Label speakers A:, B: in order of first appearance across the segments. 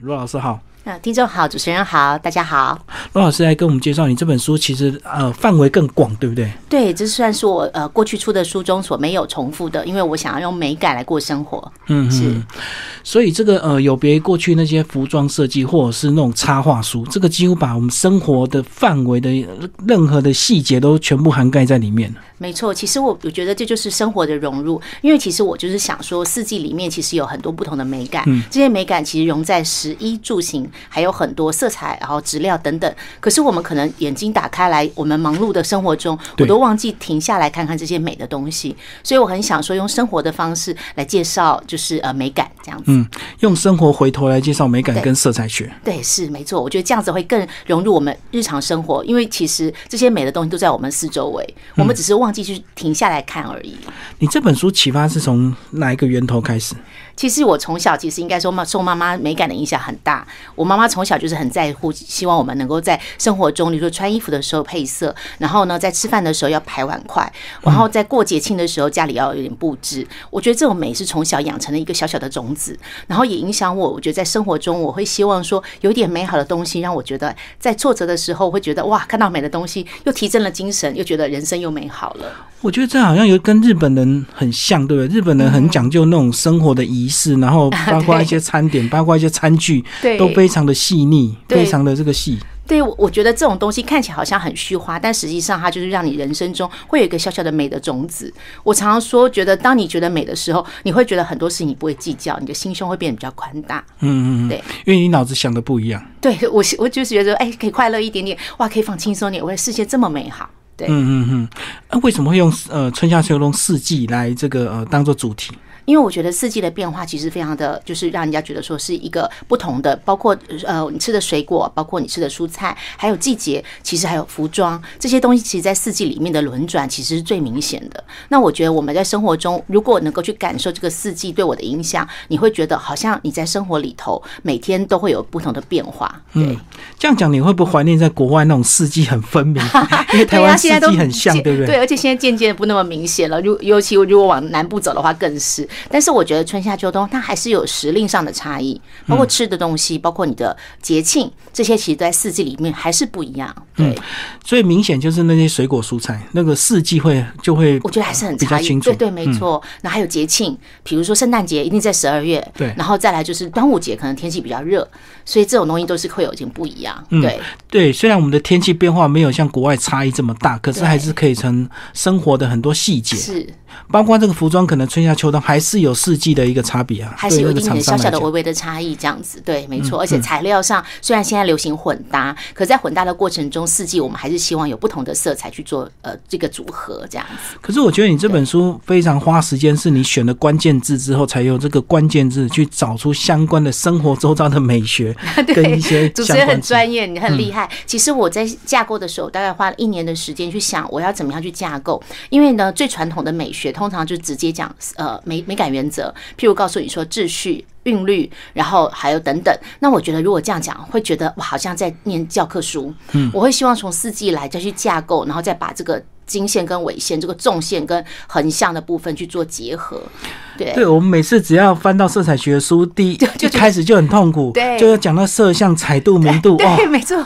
A: 罗老师好，
B: 嗯，听众好，主持人好，大家好。
A: 罗老师来跟我们介绍你这本书，其实呃范围更广，对不对？
B: 对，这算是我呃过去出的书中所没有重复的，因为我想要用美感来过生活。
A: 嗯，是。所以这个呃有别于过去那些服装设计或者是那种插画书，这个几乎把我们生活的范围的任何的细节都全部涵盖在里面。
B: 没错，其实我我觉得这就是生活的融入，因为其实我就是想说，四季里面其实有很多不同的美感，这些美感其实融在食衣住行，还有很多色彩，然后质料等等。可是我们可能眼睛打开来，我们忙碌的生活中，我都忘记停下来看看这些美的东西。所以我很想说，用生活的方式来介绍，就是呃美感这样子。
A: 嗯，用生活回头来介绍美感跟色彩学。
B: 对，是没错。我觉得这样子会更融入我们日常生活，因为其实这些美的东西都在我们四周围，我们只是忘。记去停下来看而已。
A: 你这本书启发是从哪一个源头开始？
B: 其实我从小其实应该说妈受妈妈美感的影响很大。我妈妈从小就是很在乎，希望我们能够在生活中，比如说穿衣服的时候配色，然后呢，在吃饭的时候要排碗筷，然后在过节庆的时候家里要有点布置。我觉得这种美是从小养成的一个小小的种子，然后也影响我。我觉得在生活中，我会希望说有点美好的东西，让我觉得在挫折的时候会觉得哇，看到美的东西又提振了精神，又觉得人生又美好了。
A: 我觉得这好像有跟日本人很像，对不对？日本人很讲究那种生活的仪式，然后包括一些餐点，包括一些餐具，都非常的细腻，非常的这个细。
B: 对，我觉得这种东西看起来好像很虚华，但实际上它就是让你人生中会有一个小小的美的种子。我常常说，觉得当你觉得美的时候，你会觉得很多事情你不会计较，你的心胸会变得比较宽大。
A: 嗯嗯，对，因为你脑子想的不一样。
B: 对我，我就是觉得，哎，可以快乐一点点，哇，可以放轻松点，我的世界这么美好。对，
A: 嗯嗯嗯，那为什么会用呃春夏秋冬四季来这个呃当做主题？
B: 因为我觉得四季的变化其实非常的就是让人家觉得说是一个不同的，包括呃你吃的水果，包括你吃的蔬菜，还有季节，其实还有服装这些东西，其实，在四季里面的轮转其实是最明显的。那我觉得我们在生活中，如果能够去感受这个四季对我的影响，你会觉得好像你在生活里头每天都会有不同的变化。嗯，
A: 这样讲你会不会怀念在国外那种四季很分明？因为台湾四季很像，对不对？
B: 对，而且现在渐渐不那么明显了。如尤其如果往南部走的话，更是。但是我觉得春夏秋冬它还是有时令上的差异，包括吃的东西，包括你的节庆，这些其实在四季里面还是不一样。对，
A: 最明显就是那些水果蔬菜，那个四季会就会，
B: 我觉得还是很差异。对对，没错。那还有节庆，比如说圣诞节一定在十二月，
A: 对。
B: 然后再来就是端午节，可能天气比较热，所以这种东西都是会有一点不一样。对
A: 对，虽然我们的天气变化没有像国外差异这么大，可是还是可以从生活的很多细节
B: 是。
A: 包括这个服装，可能春夏秋冬还是有四季的一个差别啊，
B: 还是有一点点小小的微微的差异，这样子对，没错。而且材料上，虽然现在流行混搭，可在混搭的过程中，四季我们还是希望有不同的色彩去做呃这个组合这样子。
A: 可是我觉得你这本书非常花时间，是你选了关键字之后，才用这个关键字去找出相关的生活周遭的美学 跟一些
B: 主持人很专业，你很厉害。其实我在架构的时候，大概花了一年的时间去想我要怎么样去架构，因为呢，最传统的美学。通常就直接讲呃美美感原则，譬如告诉你说秩序、韵律，然后还有等等。那我觉得如果这样讲，会觉得我，好像在念教科书。嗯，我会希望从四季来再去架构，然后再把这个。经线跟纬线，这个纵线跟横向的部分去做结合，对，
A: 对我们每次只要翻到色彩学书，第一就开始就很痛苦，
B: 对，
A: 就要讲到色相、彩度、明度，
B: 对，没错，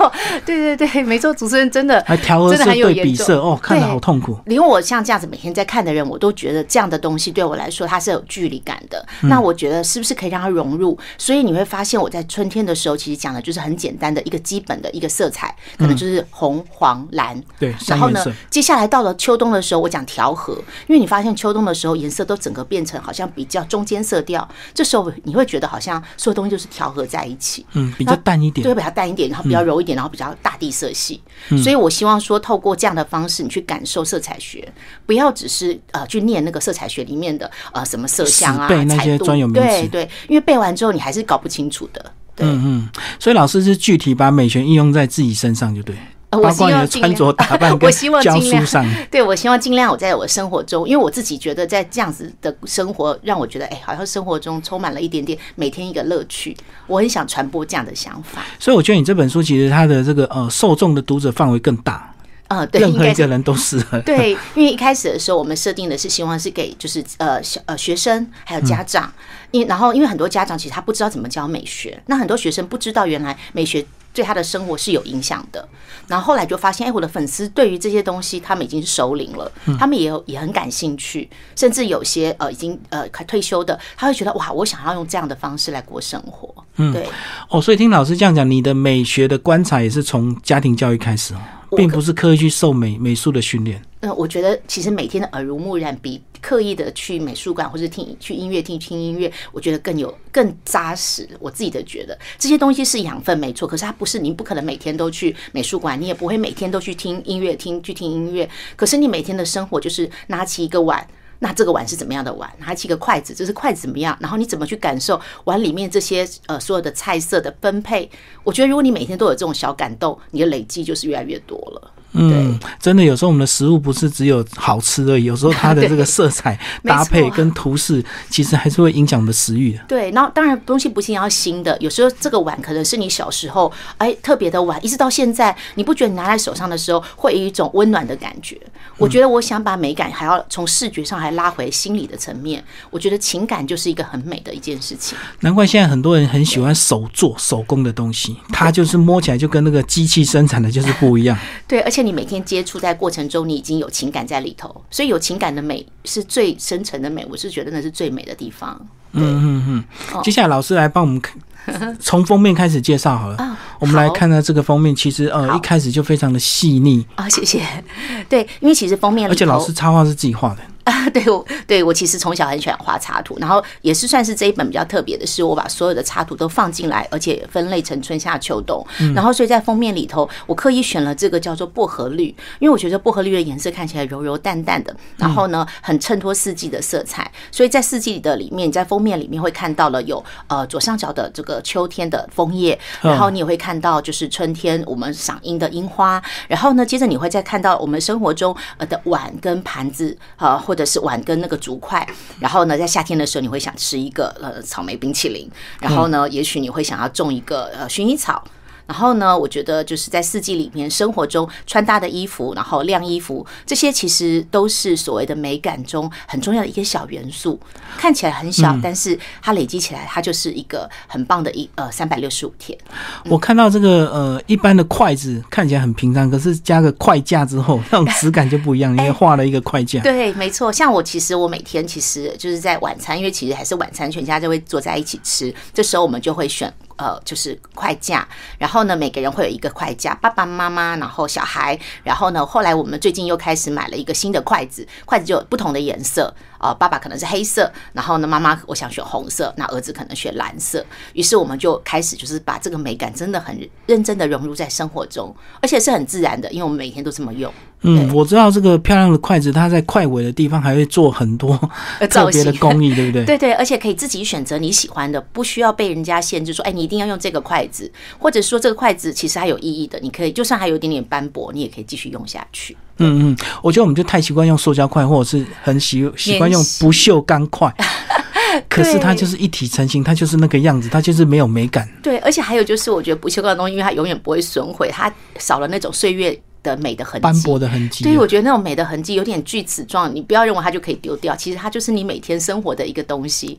B: 对对对，没错，主持人真的
A: 还调和色对比色，哦，看的好痛苦。
B: 连我像这样子每天在看的人，我都觉得这样的东西对我来说它是有距离感的。那我觉得是不是可以让它融入？所以你会发现我在春天的时候，其实讲的就是很简单的一个基本的一个色彩，可能就是红、黄、蓝，
A: 对，
B: 然后呢，接下来。到了秋冬的时候，我讲调和，因为你发现秋冬的时候颜色都整个变成好像比较中间色调，这时候你会觉得好像所有东西就是调和在一起，
A: 嗯，比较淡一点，
B: 对，比较淡一点，然后比较柔一点，然后比较大地色系。所以我希望说，透过这样的方式，你去感受色彩学，不要只是呃去念那个色彩学里面的呃什么色相啊、
A: 彩度，
B: 对对，因为背完之后你还是搞不清楚的。嗯
A: 嗯，所以老师是具体把美学应用在自己身上就对。
B: 我希望
A: 穿着打扮，
B: 我希望尽量
A: 上。
B: 对我希望尽量我在我生活中，因为我自己觉得在这样子的生活，让我觉得哎，好像生活中充满了一点点每天一个乐趣。我很想传播这样的想法。
A: 所以我觉得你这本书其实它的这个呃受众的读者范围更大。
B: 呃，对，
A: 任何一个人都适合。
B: 对，因为一开始的时候，我们设定的是希望是给就是呃小呃学生还有家长，因为然后因为很多家长其实他不知道怎么教美学，那很多学生不知道原来美学对他的生活是有影响的，然后后来就发现，哎，我的粉丝对于这些东西他们已经是熟龄了，他们也有也很感兴趣，甚至有些呃已经呃快退休的，他会觉得哇，我想要用这样的方式来过生活，嗯，对。
A: 哦，所以听老师这样讲，你的美学的观察也是从家庭教育开始哦，并不是刻意去受美美术的训练。
B: 嗯，我觉得其实每天的耳濡目染，比刻意的去美术馆或者听去音乐厅听音乐，我觉得更有更扎实。我自己的觉得这些东西是养分没错，可是它不是你不可能每天都去美术馆，你也不会每天都去听音乐厅去听音乐。可是你每天的生活就是拿起一个碗。那这个碗是怎么样的碗？拿起个筷子，这是筷子怎么样？然后你怎么去感受碗里面这些呃所有的菜色的分配？我觉得如果你每天都有这种小感动，你的累积就是越来越多了。
A: 嗯，真的，有时候我们的食物不是只有好吃而已，有时候它的这个色彩搭配跟图示，其实还是会影响我们的食欲的。
B: 对，然后当然东西不一定要新的，有时候这个碗可能是你小时候哎特别的碗，一直到现在，你不觉得你拿在手上的时候会有一种温暖的感觉？我觉得我想把美感还要从视觉上还拉回心理的层面，我觉得情感就是一个很美的一件事情。
A: 难怪现在很多人很喜欢手做手工的东西，它就是摸起来就跟那个机器生产的就是不一样。
B: 对，而且你每天接触在过程中，你已经有情感在里头，所以有情感的美是最深层的美。我是觉得那是最美的地方。
A: 嗯嗯嗯。接下来老师来帮我们看。从封面开始介绍好了，我们来看到这个封面，其实呃一开始就非常的细腻
B: 啊，谢谢。对，因为其实封面，
A: 而且老师插画是自己画的。
B: 啊，对，我对我其实从小很喜欢画插图，然后也是算是这一本比较特别的是，我把所有的插图都放进来，而且分类成春夏秋冬。然后所以在封面里头，我刻意选了这个叫做薄荷绿，因为我觉得薄荷绿的颜色看起来柔柔淡淡的，然后呢很衬托四季的色彩。所以在四季的里面，在封面里面会看到了有呃左上角的这个秋天的枫叶，然后你也会看到就是春天我们赏樱的樱花，然后呢接着你会再看到我们生活中呃的碗跟盘子啊或。或者是碗跟那个竹筷，然后呢，在夏天的时候，你会想吃一个呃草莓冰淇淋，然后呢，也许你会想要种一个呃薰衣草。然后呢，我觉得就是在四季里面，生活中穿搭的衣服，然后晾衣服，这些其实都是所谓的美感中很重要的一个小元素。看起来很小，但是它累积起来，它就是一个很棒的一呃三百六十五天。
A: 我看到这个呃一般的筷子看起来很平常，可是加个筷架之后，那种质感就不一样，因为画了一个筷架。
B: 对，没错。像我其实我每天其实就是在晚餐，因为其实还是晚餐，全家就会坐在一起吃，这时候我们就会选。呃，就是筷架，然后呢，每个人会有一个筷架，爸爸妈妈，然后小孩，然后呢，后来我们最近又开始买了一个新的筷子，筷子就有不同的颜色。啊，爸爸可能是黑色，然后呢，妈妈我想选红色，那儿子可能选蓝色。于是我们就开始就是把这个美感真的很认真的融入在生活中，而且是很自然的，因为我们每天都这么用。
A: 嗯，我知道这个漂亮的筷子，它在筷尾的地方还会做很多特别的工艺，对不对？
B: 对对，而且可以自己选择你喜欢的，不需要被人家限制说，哎，你一定要用这个筷子，或者说这个筷子其实还有意义的，你可以就算还有一点点斑驳，你也可以继续用下去。
A: 嗯嗯，我觉得我们就太习惯用塑胶筷，或者是很习习惯用不锈钢筷，可是它就是一体成型，它就是那个样子，它就是没有美感。
B: 对，而且还有就是，我觉得不锈钢的东西，因为它永远不会损毁，它少了那种岁月的美的痕迹、
A: 斑驳的痕迹。
B: 对，我觉得那种美的痕迹有点锯齿状，你不要认为它就可以丢掉，其实它就是你每天生活的一个东西。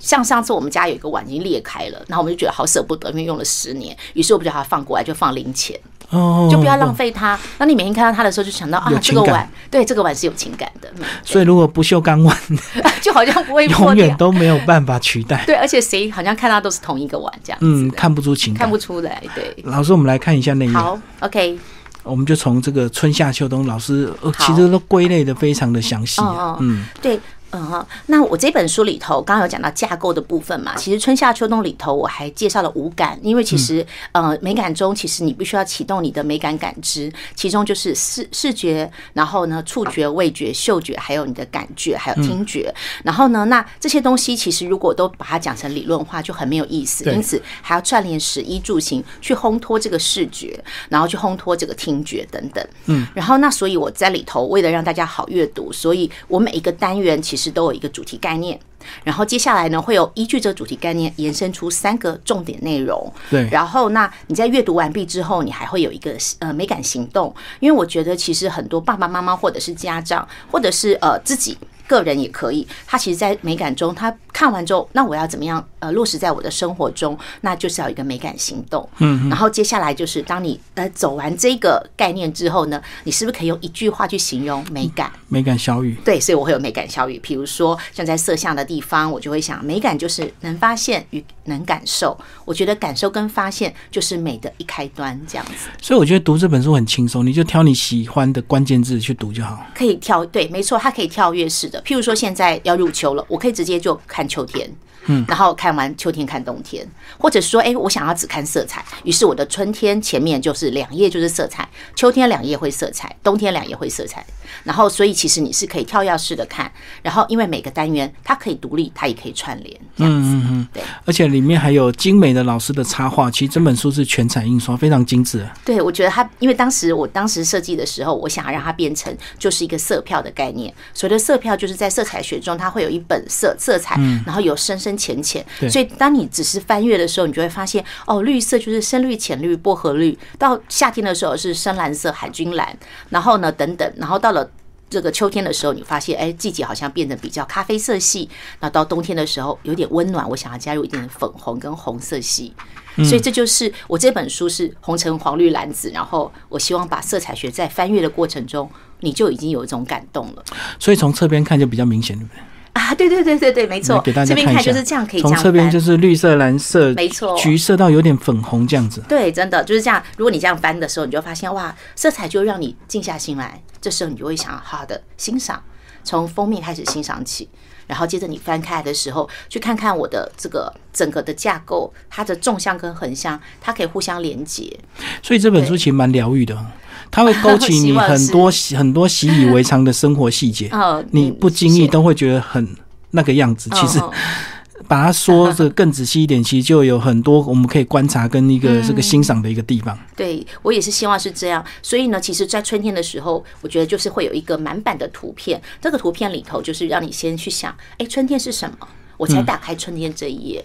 B: 像上次我们家有一个碗已经裂开了，然后我们就觉得好舍不得，因为用了十年，于是我们就把它放过来，就放零钱。哦，就不要浪费它。那你每天看到它的时候，就想到啊，这个碗，对，这个碗是有情感的。
A: 所以如果不锈钢碗，
B: 就好像不会
A: 永远都没有办法取代。
B: 对，而且谁好像看到都是同一个碗这样。
A: 嗯，看不出情感，
B: 看不出来。对，
A: 老师，我们来看一下那页。
B: 好，OK。
A: 我们就从这个春夏秋冬，老师其实都归类的非常的详细。
B: 嗯，对。嗯哈，那我这本书里头刚刚有讲到架构的部分嘛，其实春夏秋冬里头我还介绍了五感，因为其实呃美感中其实你必须要启动你的美感感知，其中就是视视觉，然后呢触觉、味觉、嗅觉，还有你的感觉，还有听觉，然后呢那这些东西其实如果都把它讲成理论化就很没有意思，因此还要串联食衣住行去烘托这个视觉，然后去烘托这个听觉等等，嗯，然后那所以我在里头为了让大家好阅读，所以我每一个单元其实。实都有一个主题概念。然后接下来呢，会有依据这个主题概念延伸出三个重点内容。
A: 对，
B: 然后那你在阅读完毕之后，你还会有一个呃美感行动，因为我觉得其实很多爸爸妈妈或者是家长，或者是呃自己。个人也可以，他其实，在美感中，他看完之后，那我要怎么样呃落实在我的生活中？那就是要一个美感行动。嗯，然后接下来就是，当你呃走完这个概念之后呢，你是不是可以用一句话去形容美感？
A: 美感小语。
B: 对，所以我会有美感小语。比如说，像在色相的地方，我就会想，美感就是能发现与能感受。我觉得感受跟发现就是美的一开端，这样子。
A: 所以我觉得读这本书很轻松，你就挑你喜欢的关键字去读就好。
B: 可以跳，对，没错，它可以跳跃式的。譬如说，现在要入秋了，我可以直接就看秋天，嗯，然后看完秋天看冬天，或者说，哎，我想要只看色彩，于是我的春天前面就是两页就是色彩，秋天两页会色彩，冬天两页会色彩。然后，所以其实你是可以跳跃式的看，然后因为每个单元它可以独立，它也可以串联，这样子。对，
A: 而且里面还有精美的老师的插画，其实整本书是全彩印刷，非常精致。
B: 对，我觉得它，因为当时我当时设计的时候，我想要让它变成就是一个色票的概念。所谓的色票，就是在色彩学中，它会有一本色色彩，然后有深深浅浅。所以当你只是翻阅的时候，你就会发现，哦，绿色就是深绿、浅绿、薄荷绿，到夏天的时候是深蓝色、海军蓝，然后呢，等等，然后到了。这个秋天的时候，你发现哎，季节好像变得比较咖啡色系。那到冬天的时候，有点温暖，我想要加入一点粉红跟红色系。所以这就是我这本书是红橙黄绿蓝紫。然后我希望把色彩学在翻阅的过程中，你就已经有一种感动了。
A: 所以从侧边看就比较明显，对不对？
B: 啊，对对对对对，没错。
A: 给大家看
B: 一就是这样可以
A: 从侧边就是绿色、蓝色，
B: 没错，
A: 橘色到有点粉红这样子。
B: 对，真的就是这样。如果你这样翻的时候，你就发现哇，色彩就让你静下心来。这时候你就会想好好的欣赏，从封面开始欣赏起，然后接着你翻开来的时候，去看看我的这个整个的架构，它的纵向跟横向，它可以互相连接。
A: 所以这本书其实蛮疗愈的。它会勾起你很多 很多习以为常的生活细节，你不经意都会觉得很那个样子。其实 把它说的更仔细一点，其实就有很多我们可以观察跟一个这个欣赏的一个地方。
B: 对我也是希望是这样。所以呢，其实，在春天的时候，我觉得就是会有一个满版的图片。这个图片里头就是让你先去想，哎，春天是什么？我才打开春天这一页，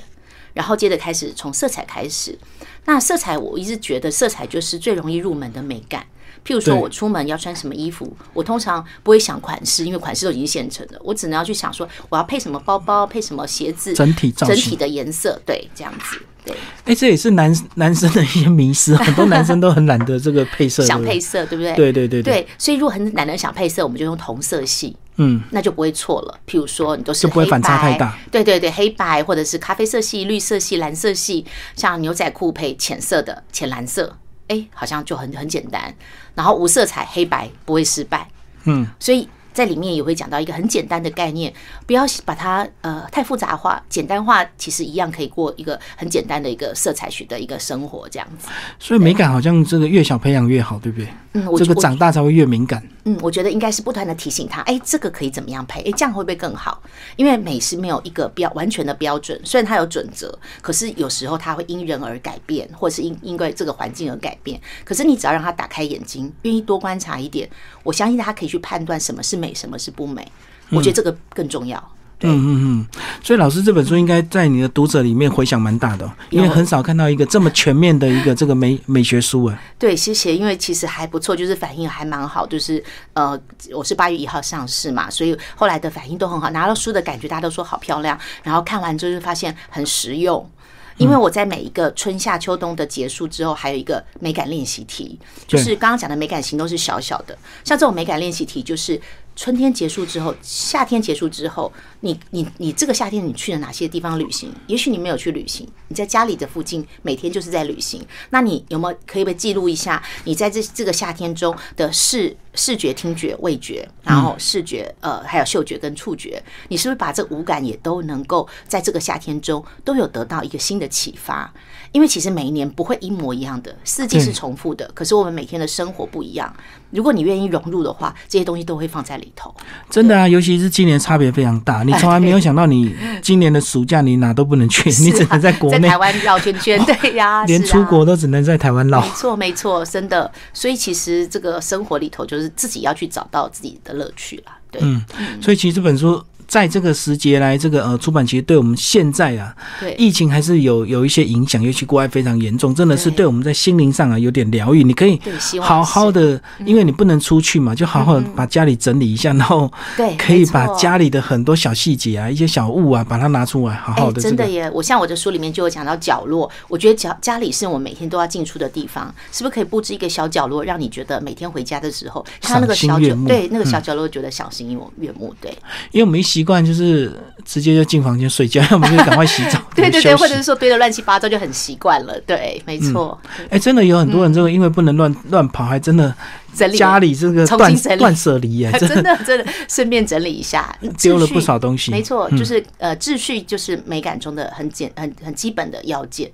B: 然后接着开始从色彩开始。那色彩，我一直觉得色彩就是最容易入门的美感。譬如说，我出门要穿什么衣服，我通常不会想款式，因为款式都已经现成的。我只能要去想说，我要配什么包包，配什么鞋子，
A: 整体
B: 整体的颜色，对，这样子，对。
A: 哎，这也是男男生的一些迷失，很多男生都很懒得这个配色，
B: 想配色，对不对？
A: 对对对
B: 对。所以，如果很懒得想配色，我们就用同色系，嗯，那就不会错了。譬如说，你都是
A: 不会反差太大，
B: 对对对，黑白或者是咖啡色系、绿色系、蓝色系，像牛仔裤配浅色的浅蓝色。哎，好像就很很简单，然后无色彩黑白不会失败，嗯，所以。在里面也会讲到一个很简单的概念，不要把它呃太复杂化，简单化其实一样可以过一个很简单的一个色彩学的一个生活这样子。
A: 所以美感好像这个越小培养越好，对不对？嗯，这个长大才会越敏感。
B: 嗯，我觉得应该是不断的提醒他，哎，这个可以怎么样配？哎，这样会不会更好？因为美是没有一个标完全的标准，虽然它有准则，可是有时候它会因人而改变，或者是因因为这个环境而改变。可是你只要让他打开眼睛，愿意多观察一点，我相信他可以去判断什么是美。什么是不美？我觉得这个更重要。嗯嗯
A: 嗯，所以老师这本书应该在你的读者里面回响蛮大的，因为很少看到一个这么全面的一个这个美美学书啊。
B: 对，谢谢。因为其实还不错，就是反应还蛮好。就是呃，我是八月一号上市嘛，所以后来的反应都很好。拿到书的感觉，大家都说好漂亮。然后看完之后就发现很实用。因为我在每一个春夏秋冬的结束之后，还有一个美感练习题，就是刚刚讲的美感型都是小小的，像这种美感练习题就是。春天结束之后，夏天结束之后，你你你这个夏天你去了哪些地方旅行？也许你没有去旅行，你在家里的附近每天就是在旅行。那你有没有可以被记录一下你在这这个夏天中的视视觉、听觉、味觉，然后视觉呃还有嗅觉跟触觉，你是不是把这五感也都能够在这个夏天中都有得到一个新的启发？因为其实每一年不会一模一样的，四季是重复的，可是我们每天的生活不一样。如果你愿意融入的话，这些东西都会放在里头。
A: 真的啊，尤其是今年差别非常大，你从来没有想到，你今年的暑假你哪都不能去，你只能在国内
B: 台湾绕圈圈。对呀，
A: 连出国都只能在台湾绕。
B: 没错，没错，真的。所以其实这个生活里头，就是自己要去找到自己的乐趣了。对，嗯，
A: 所以其实这本书。在这个时节来这个呃出版，其实对我们现在啊，
B: 对
A: 疫情还是有有一些影响，尤其国外非常严重，真的是对我们在心灵上啊有点疗愈。你可以好好的，因为你不能出去嘛，就好好把家里整理一下，然后
B: 对，
A: 可以把家里的很多小细节啊、一些小物啊，把它拿出来，好好的。
B: 真的耶！我像我的书里面就有讲到角落，我觉得角家里是我每天都要进出的地方，是不是可以布置一个小角落，让你觉得每天回家的时候，他那个小角，对那个小角落觉得赏心悦目。对，
A: 因为我们一习惯就是直接就进房间睡觉，要么就赶快洗澡。
B: 对对对，或者是说堆的乱七八糟就很习惯了。对，没错。
A: 哎，真的有很多人这个因为不能乱乱跑，还真的
B: 整理
A: 家里这个断断舍离啊，
B: 真的真的顺便整理一下，
A: 丢了不少东西。
B: 没错，就是呃，秩序就是美感中的很简很很基本的要件。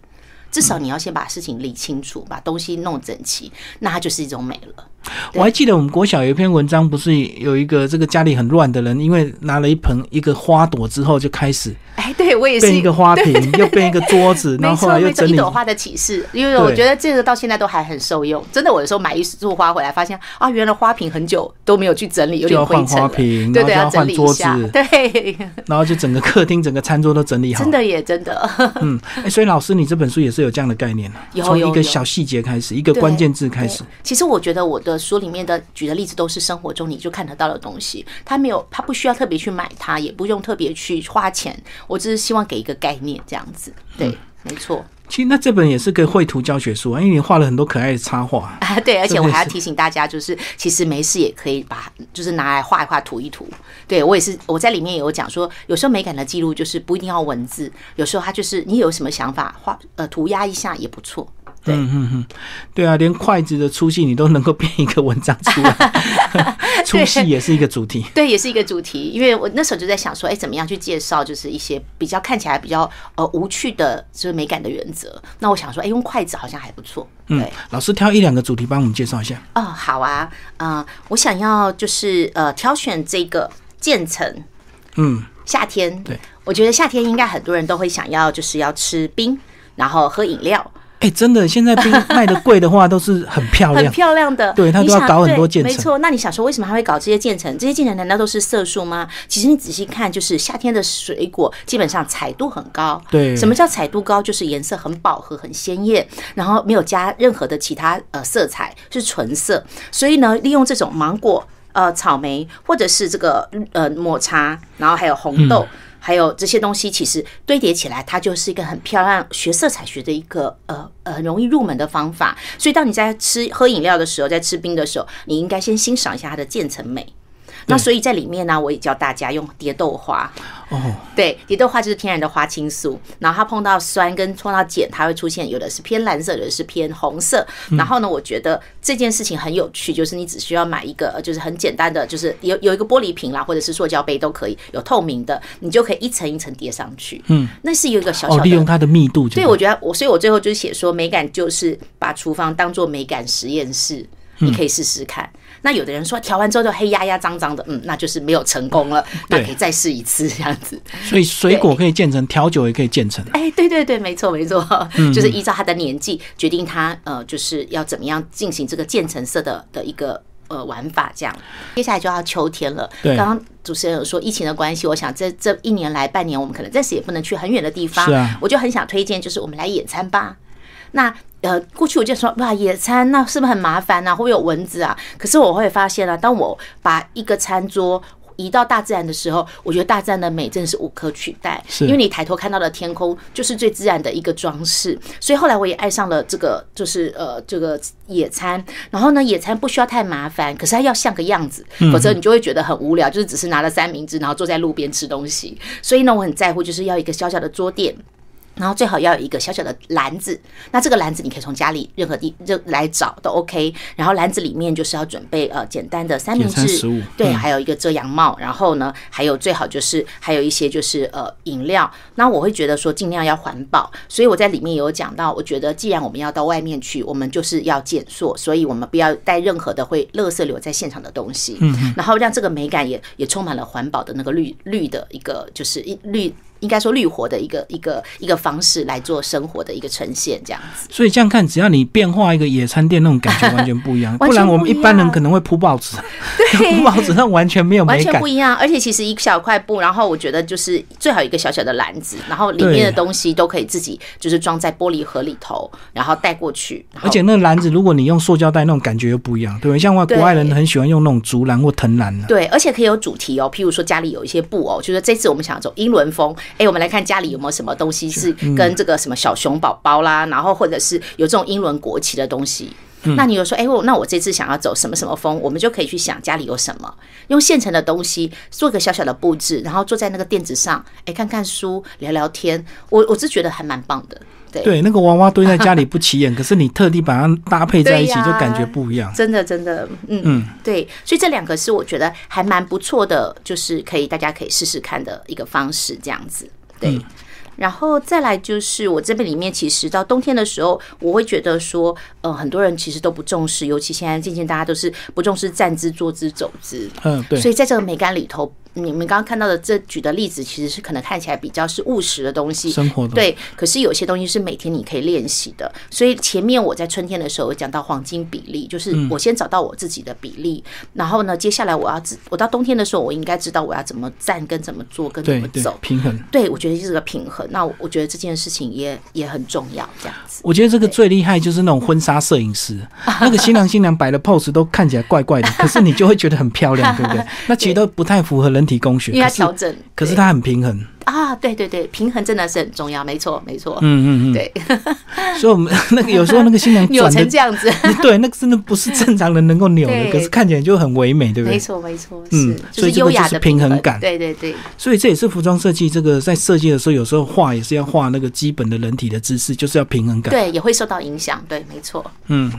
B: 至少你要先把事情理清楚，把东西弄整齐，那它就是一种美了。
A: 我还记得我们国小有一篇文章，不是有一个这个家里很乱的人，因为拿了一盆一个花朵之后就开始，
B: 哎，对我也是
A: 变一个花瓶，又变一个桌子，然后后来又整理
B: 一朵花的启示。因为我觉得这个到现在都还很受用。真的，我有时候买一束花回来，发现啊，原来花瓶很久都没有去整理，有点灰尘了。对对，
A: 要换桌子，
B: 对，
A: 然后就整个客厅、整个餐桌都整理好。
B: 真的也真的，
A: 嗯，哎，所以老师，你这本书也是有这样的概念从一个小细节开始，一个关键字开始。
B: 其实我觉得我的书里面的。举的例子都是生活中你就看得到的东西，他没有，他不需要特别去买它，也不用特别去花钱。我只是希望给一个概念，这样子。对，没错。
A: 其实那这本也是个绘图教学书啊，因为你画了很多可爱的插画
B: 啊。对，而且我还要提醒大家，就是其实没事也可以把，就是拿来画一画、涂一涂。对我也是，我在里面有讲说，有时候美感的记录就是不一定要文字，有时候它就是你有什么想法，画呃涂鸦一下也不错。嗯嗯嗯，
A: 对啊，连筷子的粗细你都能够编一个文章出来，粗细也是一个主题。
B: 对，也是一个主题。因为我那时候就在想说，哎，怎么样去介绍，就是一些比较看起来比较呃无趣的，就是美感的原则。那我想说，哎，用筷子好像还不错。
A: 嗯，老师挑一两个主题帮我们介绍一下。
B: 哦，好啊，嗯，我想要就是呃挑选这个渐层。嗯，夏天。
A: 对，
B: 我觉得夏天应该很多人都会想要，就是要吃冰，然后喝饮料。
A: 哎，真的，现在冰卖的贵的话，都是很漂亮、
B: 很漂亮的。
A: 对，他都要搞很多渐层。
B: 没错，那你想说，为什么他会搞这些建成？这些建成难道都是色素吗？其实你仔细看，就是夏天的水果基本上彩度很高。
A: 对，
B: 什么叫彩度高？就是颜色很饱和、很鲜艳，然后没有加任何的其他呃色彩，是纯色。所以呢，利用这种芒果、呃草莓，或者是这个呃抹茶，然后还有红豆。还有这些东西，其实堆叠起来，它就是一个很漂亮学色彩学的一个呃呃很容易入门的方法。所以，当你在吃喝饮料的时候，在吃冰的时候，你应该先欣赏一下它的渐层美。那所以在里面呢，我也教大家用蝶豆花。哦，对，蝶豆花就是天然的花青素，然后它碰到酸跟碰到碱，它会出现有的是偏蓝色，有的是偏红色。然后呢，我觉得这件事情很有趣，就是你只需要买一个，就是很简单的，就是有有一个玻璃瓶啦，或者是塑胶杯都可以，有透明的，你就可以一层一层叠上去。嗯，那是有一个小小的
A: 利用它的密度。
B: 对，我觉得我，所以我最后就写说，美感就是把厨房当做美感实验室，你可以试试看。那有的人说调完之后就黑压压脏脏的，嗯，那就是没有成功了，那可以再试一次这样子。
A: 所以水果可以建成，调酒也可以建成。
B: 哎，对对对，没错没错，就是依照他的年纪决定他呃就是要怎么样进行这个渐层色的的一个呃玩法这样。接下来就要秋天了，刚刚主持人有说疫情的关系，我想这这一年来半年我们可能暂时也不能去很远的地方，
A: 是啊，
B: 我就很想推荐就是我们来野餐吧。那呃，过去我就说哇，野餐那是不是很麻烦呢？会不会有蚊子啊？可是我会发现啊，当我把一个餐桌移到大自然的时候，我觉得大自然的美真的是无可取代。因为你抬头看到的天空就是最自然的一个装饰。所以后来我也爱上了这个，就是呃，这个野餐。然后呢，野餐不需要太麻烦，可是它要像个样子，否则你就会觉得很无聊，就是只是拿了三明治，然后坐在路边吃东西。所以呢，我很在乎，就是要一个小小的桌垫。然后最好要有一个小小的篮子，那这个篮子你可以从家里任何地就来找都 OK。然后篮子里面就是要准备呃简单的三明治，对，还有一个遮阳帽。然后呢，还有最好就是还有一些就是呃饮料。那我会觉得说尽量要环保，所以我在里面有讲到，我觉得既然我们要到外面去，我们就是要减塑，所以我们不要带任何的会垃圾留在现场的东西。嗯，然后让这个美感也也充满了环保的那个绿绿的一个就是一绿。应该说绿活的一个一个一个方式来做生活的一个呈现，这样子。
A: 所以这样看，只要你变化一个野餐店，那种感觉完全不一样。不然我们一般人可能会铺报纸，铺报纸那完全没有
B: 完全不一样。而且其实一小块布，然后我觉得就是最好一个小小的篮子，然后里面的东西都可以自己就是装在玻璃盒里头，然后带过去。
A: 而且那个篮子，如果你用塑胶袋，那种感觉又不一样，对不对？像外国外人很喜欢用那种竹篮或藤篮的。
B: 对，而且可以有主题哦，譬如说家里有一些布偶，就是这次我们想走英伦风，哎，我们来看家里有没有什么东西是跟这个什么小熊宝宝啦，然后或者是有这种英伦国旗的东西。那你有说，哎，我那我这次想要走什么什么风，我们就可以去想家里有什么，用现成的东西做个小小的布置，然后坐在那个垫子上，哎，看看书，聊聊天。我我是觉得还蛮棒的。
A: 对，那个娃娃堆在家里不起眼，可是你特地把它搭配在一起，就感觉不一样。
B: 真的，真的，嗯嗯，对，所以这两个是我觉得还蛮不错的，就是可以大家可以试试看的一个方式，这样子。对，然后再来就是我这边里面，其实到冬天的时候，我会觉得说，呃，很多人其实都不重视，尤其现在渐渐大家都是不重视站姿、坐姿、走姿。
A: 嗯，对。
B: 所以在这个美感里头。你们刚刚看到的这举的例子，其实是可能看起来比较是务实的东西，
A: 生活
B: 对。可是有些东西是每天你可以练习的。所以前面我在春天的时候讲到黄金比例，就是我先找到我自己的比例，然后呢，接下来我要我到冬天的时候，我应该知道我要怎么站跟怎么做跟怎么走
A: 平衡。
B: 对，我觉得就是个平衡。那我觉得这件事情也也很重要，这样子。
A: 我觉得这个最厉害就是那种婚纱摄影师，那个新郎新娘摆的 pose 都看起来怪怪的，可是你就会觉得很漂亮，对不对？那其实都不太符合人体工学，
B: 调整，
A: 可是它很平衡
B: 啊！对对对，平衡真的是很重要，没错没错。
A: 嗯嗯嗯，
B: 对。
A: 所以我们 那个有时候那个新娘
B: 扭成这样子，
A: 对，那个真的不是正常人能够扭的，可是看起来就很唯美，对不对？
B: 没错没错，嗯，
A: 所以
B: 优雅的
A: 平衡感，
B: 对对对。
A: 所以这也是服装设计这个在设计的时候，有时候画也是要画那个基本的人体的姿势，就是要平衡感。
B: 对，也会受到影响，对，没错。
A: 嗯，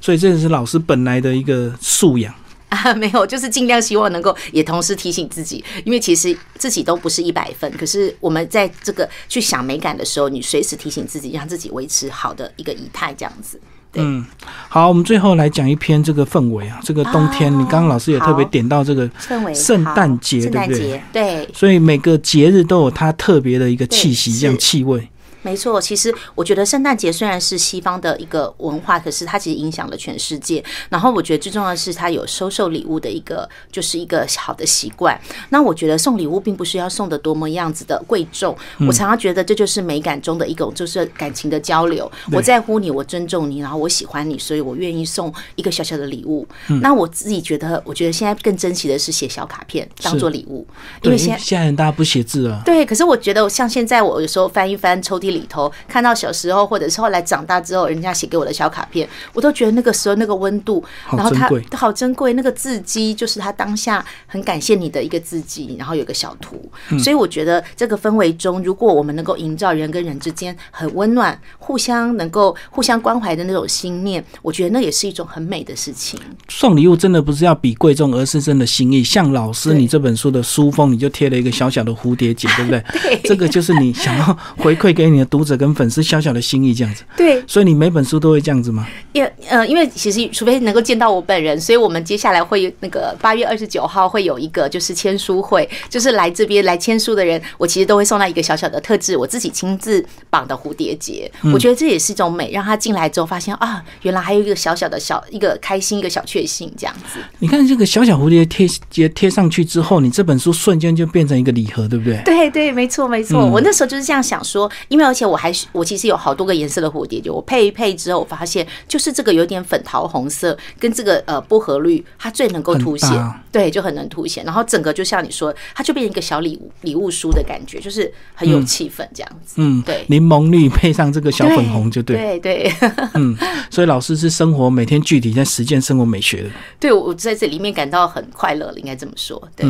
A: 所以这也是老师本来的一个素养。
B: 没有，就是尽量希望能够也同时提醒自己，因为其实自己都不是一百分。可是我们在这个去想美感的时候，你随时提醒自己，让自己维持好的一个仪态，这样子。
A: 嗯，好，我们最后来讲一篇这个氛围啊，这个冬天，你刚刚老师也特别点到这个
B: 氛围，
A: 圣诞节，对不对？
B: 对，
A: 所以每个节日都有它特别的一个气息，这样气味。
B: 没错，其实我觉得圣诞节虽然是西方的一个文化，可是它其实影响了全世界。然后我觉得最重要的是，它有收受礼物的一个，就是一个好的习惯。那我觉得送礼物并不是要送的多么样子的贵重，我常常觉得这就是美感中的一种，就是感情的交流。我在乎你，我尊重你，然后我喜欢你，所以我愿意送一个小小的礼物。那我自己觉得，我觉得现在更珍惜的是写小卡片当做礼物，因为现在
A: 现在人大家不写字了。
B: 对，可是我觉得像现在我有时候翻一翻抽屉。里头看到小时候，或者是后来长大之后，人家写给我的小卡片，我都觉得那个时候那个温度，然后他好珍贵。那个字迹就是他当下很感谢你的一个字迹，然后有个小图。所以我觉得这个氛围中，如果我们能够营造人跟人之间很温暖、互相能够互相关怀的那种心念，我觉得那也是一种很美的事情。
A: 送礼物真的不是要比贵重，而是真的心意。像老师你这本书的书封，你就贴了一个小小的蝴蝶结，对不对？
B: 对，
A: 这个就是你想要回馈给你的。读者跟粉丝小小的心意这样子，
B: 对，
A: 所以你每本书都会这样子吗？
B: 也呃，因为其实除非能够见到我本人，所以我们接下来会那个八月二十九号会有一个就是签书会，就是来这边来签书的人，我其实都会送他一个小小的特制，我自己亲自绑的蝴蝶结。我觉得这也是一种美，让他进来之后发现啊，原来还有一个小小的小一个开心一个小确幸这样子。
A: 你看这个小小蝴蝶贴贴贴上去之后，你这本书瞬间就变成一个礼盒，对不对？
B: 对对，没错没错。我那时候就是这样想说，因为而且我还我其实有好多个颜色的蝴蝶结，我配一配之后，我发现就是这个有点粉桃红色跟这个呃薄荷绿，它最能够凸显，对，就很能凸显。然后整个就像你说，它就变成一个小礼物礼物书的感觉，就是很有气氛这样子。
A: 嗯，
B: 对，
A: 柠檬绿配上这个小粉红就
B: 对，对对。
A: 嗯，所以老师是生活每天具体在实践生活美学的。
B: 对，我在这里面感到很快乐了，应该这么说。对，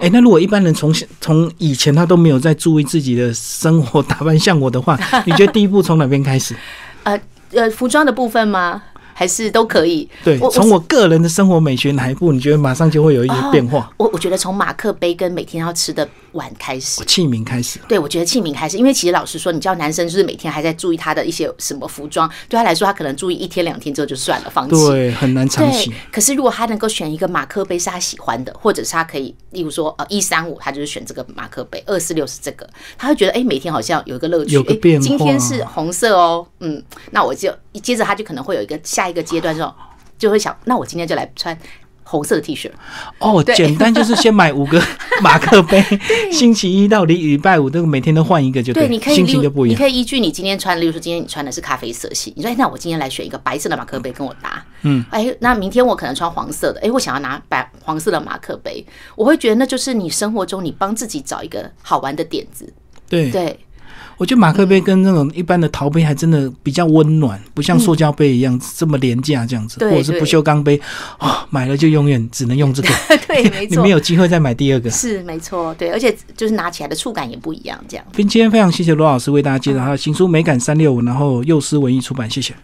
A: 哎，那如果一般人从从以前他都没有在注意自己的生活 打扮像我的话。你觉得第一步从哪边开始？
B: 呃呃，服装的部分吗？还是都可以？
A: 对，从我个人的生活美学哪一步，你觉得马上就会有一些变化？
B: 我我觉得从马克杯跟每天要吃的。碗开始，
A: 器皿开始。
B: 对，我觉得器皿开始，因为其实老实说，你知道男生就是每天还在注意他的一些什么服装，对他来说，他可能注意一天两天之后就算了，放弃。
A: 对，很难长期。
B: 可是如果他能够选一个马克杯是他喜欢的，或者是他可以，例如说呃一三五，他就是选这个马克杯，二四六是这个，他会觉得哎，每天好像有一个乐趣，
A: 有个变化。
B: 今天是红色哦，嗯，那我就接着他就可能会有一个下一个阶段，之后就会想，那我今天就来穿。红色的 T 恤。
A: 哦，简单就是先买五个 马克杯，星期一到礼礼拜五都每天都换一个就对，
B: 你可以
A: 心情就不一
B: 样。你可以依据你今天穿，例如说今天你穿的是咖啡色系，你说那我今天来选一个白色的马克杯跟我搭，嗯，哎，那明天我可能穿黄色的，哎，我想要拿白黄色的马克杯，我会觉得那就是你生活中你帮自己找一个好玩的点子，
A: 对。
B: 对。
A: 我觉得马克杯跟那种一般的陶杯还真的比较温暖，不像塑胶杯一样这么廉价这样子，或者是不锈钢杯，啊，买了就永远只能用这个，
B: 对，没错，
A: 你没有机会再买第二个，
B: 是没错，对，而且就是拿起来的触感也不一样，这样。
A: 今天非常谢谢罗老师为大家介绍他的新书《美感三六五》，然后幼师文艺出版，谢谢。